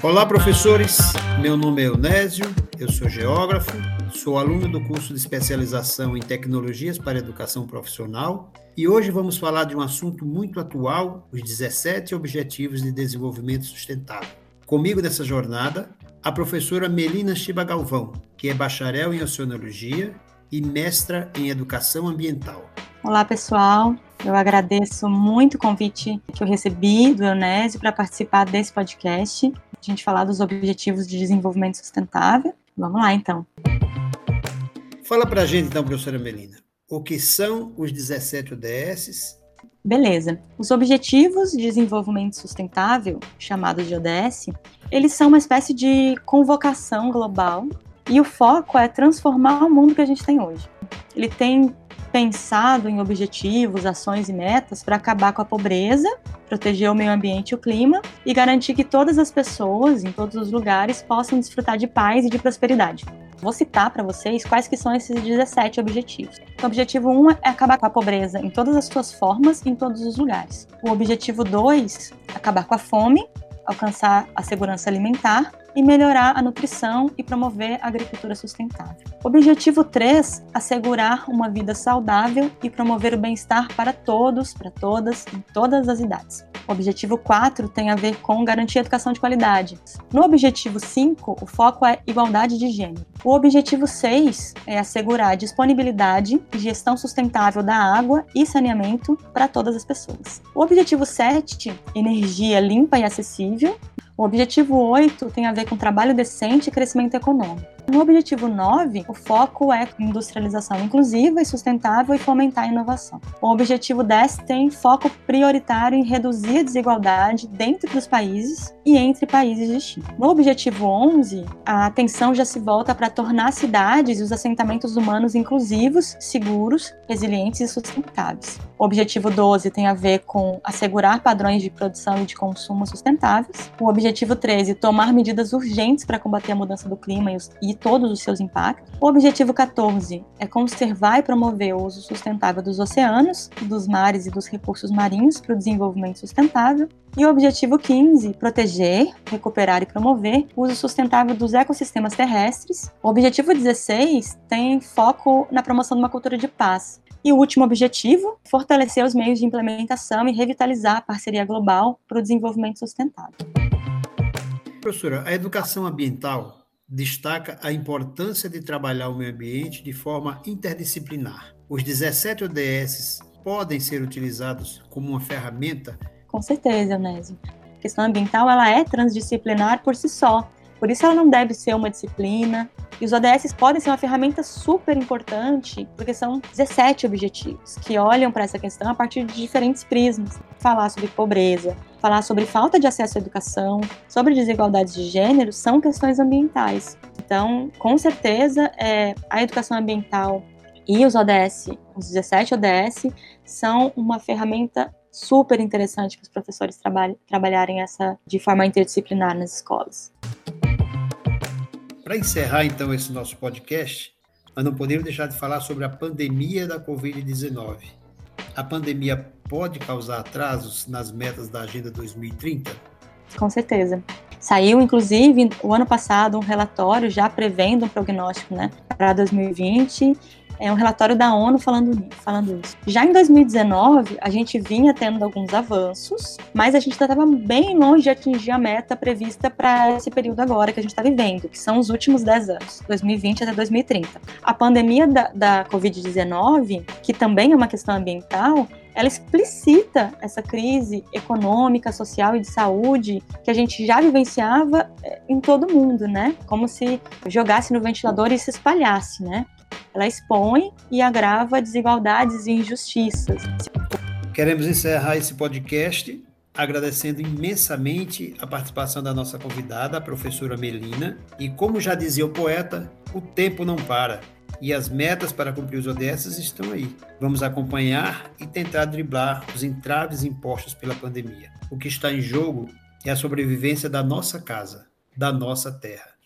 Olá, professores. Meu nome é Eunésio, eu sou geógrafo, sou aluno do curso de especialização em tecnologias para educação profissional e hoje vamos falar de um assunto muito atual, os 17 Objetivos de Desenvolvimento Sustentável. Comigo nessa jornada, a professora Melina Chiba Galvão, que é bacharel em oceanologia e mestra em educação ambiental. Olá, pessoal. Eu agradeço muito o convite que eu recebi do Eunésio para participar desse podcast, a gente falar dos Objetivos de Desenvolvimento Sustentável. Vamos lá, então. Fala para a gente, então, professora Melina, o que são os 17 ODS? Beleza. Os Objetivos de Desenvolvimento Sustentável, chamados de ODS, eles são uma espécie de convocação global e o foco é transformar o mundo que a gente tem hoje. Ele tem pensado em objetivos, ações e metas para acabar com a pobreza, proteger o meio ambiente e o clima e garantir que todas as pessoas, em todos os lugares, possam desfrutar de paz e de prosperidade. Vou citar para vocês quais que são esses 17 objetivos. O objetivo 1 é acabar com a pobreza em todas as suas formas em todos os lugares. O objetivo 2, acabar com a fome, alcançar a segurança alimentar e melhorar a nutrição e promover a agricultura sustentável. Objetivo 3, assegurar uma vida saudável e promover o bem-estar para todos, para todas, em todas as idades. Objetivo 4 tem a ver com garantir educação de qualidade. No objetivo 5, o foco é igualdade de gênero. O objetivo 6 é assegurar disponibilidade e gestão sustentável da água e saneamento para todas as pessoas. O objetivo 7, energia limpa e acessível. O objetivo 8 tem a ver com trabalho decente e crescimento econômico. No objetivo 9, o foco é industrialização inclusiva e sustentável e fomentar a inovação. O objetivo 10 tem foco prioritário em reduzir a desigualdade dentro dos países e entre países distintos. No objetivo 11, a atenção já se volta para tornar cidades e os assentamentos humanos inclusivos, seguros, resilientes e sustentáveis. O objetivo 12 tem a ver com assegurar padrões de produção e de consumo sustentáveis. O objetivo 13, tomar medidas urgentes para combater a mudança do clima e, os, e todos os seus impactos. O objetivo 14 é conservar e promover o uso sustentável dos oceanos, dos mares e dos recursos marinhos para o desenvolvimento sustentável. E o objetivo 15, proteger, recuperar e promover o uso sustentável dos ecossistemas terrestres. O objetivo 16 tem foco na promoção de uma cultura de paz. E o último objetivo, fortalecer os meios de implementação e revitalizar a parceria global para o desenvolvimento sustentável. Professora, a educação ambiental destaca a importância de trabalhar o meio ambiente de forma interdisciplinar. Os 17 ODS podem ser utilizados como uma ferramenta? Com certeza, Onésio. A questão ambiental ela é transdisciplinar por si só. Por isso ela não deve ser uma disciplina. E os ODS podem ser uma ferramenta super importante, porque são 17 objetivos que olham para essa questão a partir de diferentes prismas. Falar sobre pobreza, falar sobre falta de acesso à educação, sobre desigualdades de gênero, são questões ambientais. Então, com certeza, é, a educação ambiental e os ODS, os 17 ODS, são uma ferramenta super interessante para os professores trabalharem essa de forma interdisciplinar nas escolas. Para encerrar, então, esse nosso podcast, nós não podemos deixar de falar sobre a pandemia da Covid-19. A pandemia pode causar atrasos nas metas da Agenda 2030? Com certeza. Saiu, inclusive, o ano passado, um relatório já prevendo um prognóstico né, para 2020 é um relatório da ONU falando, falando isso. Já em 2019, a gente vinha tendo alguns avanços, mas a gente ainda estava bem longe de atingir a meta prevista para esse período agora que a gente está vivendo, que são os últimos 10 anos, 2020 até 2030. A pandemia da, da Covid-19, que também é uma questão ambiental, ela explicita essa crise econômica, social e de saúde que a gente já vivenciava eh, em todo mundo, né? Como se jogasse no ventilador e se espalhasse, né? Ela expõe e agrava desigualdades e injustiças. Queremos encerrar esse podcast agradecendo imensamente a participação da nossa convidada, a professora Melina. E como já dizia o poeta, o tempo não para. E as metas para cumprir os ODS estão aí. Vamos acompanhar e tentar driblar os entraves impostos pela pandemia. O que está em jogo é a sobrevivência da nossa casa, da nossa terra.